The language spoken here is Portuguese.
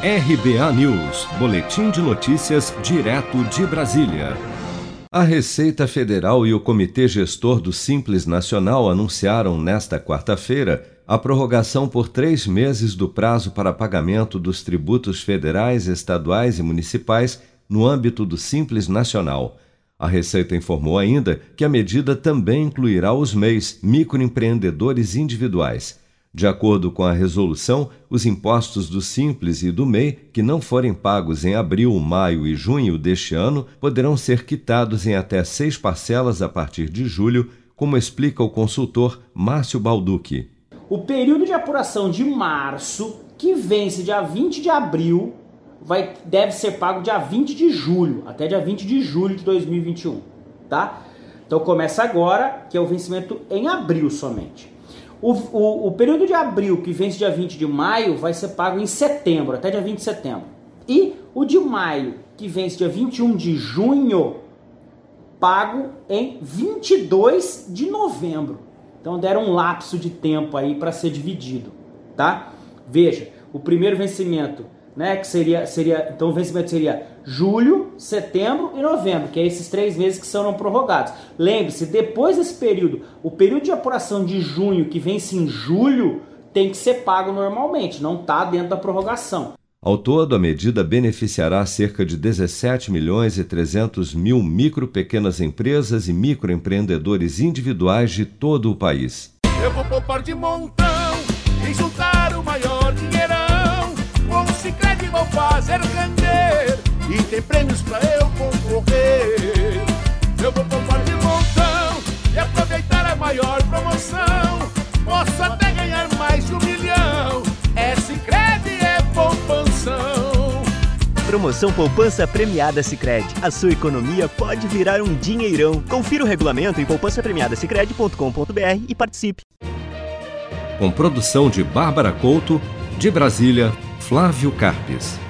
RBA News, Boletim de Notícias, direto de Brasília. A Receita Federal e o Comitê Gestor do Simples Nacional anunciaram nesta quarta-feira a prorrogação por três meses do prazo para pagamento dos tributos federais, estaduais e municipais no âmbito do Simples Nacional. A Receita informou ainda que a medida também incluirá os MEIs, microempreendedores individuais. De acordo com a resolução, os impostos do Simples e do MEI que não forem pagos em abril, maio e junho deste ano poderão ser quitados em até seis parcelas a partir de julho, como explica o consultor Márcio Balducci. O período de apuração de março, que vence dia 20 de abril, vai, deve ser pago dia 20 de julho, até dia 20 de julho de 2021, tá? Então começa agora, que é o vencimento em abril somente. O, o, o, período de abril, que vence dia 20 de maio, vai ser pago em setembro, até dia 20 de setembro. E o de maio, que vence dia 21 de junho, pago em 22 de novembro. Então deram um lapso de tempo aí para ser dividido, tá? Veja, o primeiro vencimento né? Que seria, seria, então o vencimento seria julho, setembro e novembro, que é esses três meses que serão prorrogados. Lembre-se, depois desse período, o período de apuração de junho, que vence em julho, tem que ser pago normalmente, não está dentro da prorrogação. Ao todo, a medida beneficiará cerca de 17 milhões e 300 mil micro, pequenas empresas e microempreendedores individuais de todo o país. Eu vou poupar de montão e juntar o maior dinheirão vão fazer render e tem prêmios pra eu concorrer. Eu vou poupar de montão e aproveitar a maior promoção. Posso até ganhar mais de um milhão. É Sicredi é poupanção. Promoção Poupança Premiada Sicredi. A sua economia pode virar um dinheirão. Confira o regulamento em poupancapremiadasicredi.com.br e participe. Com produção de Bárbara Couto, de Brasília, Flávio Carpes.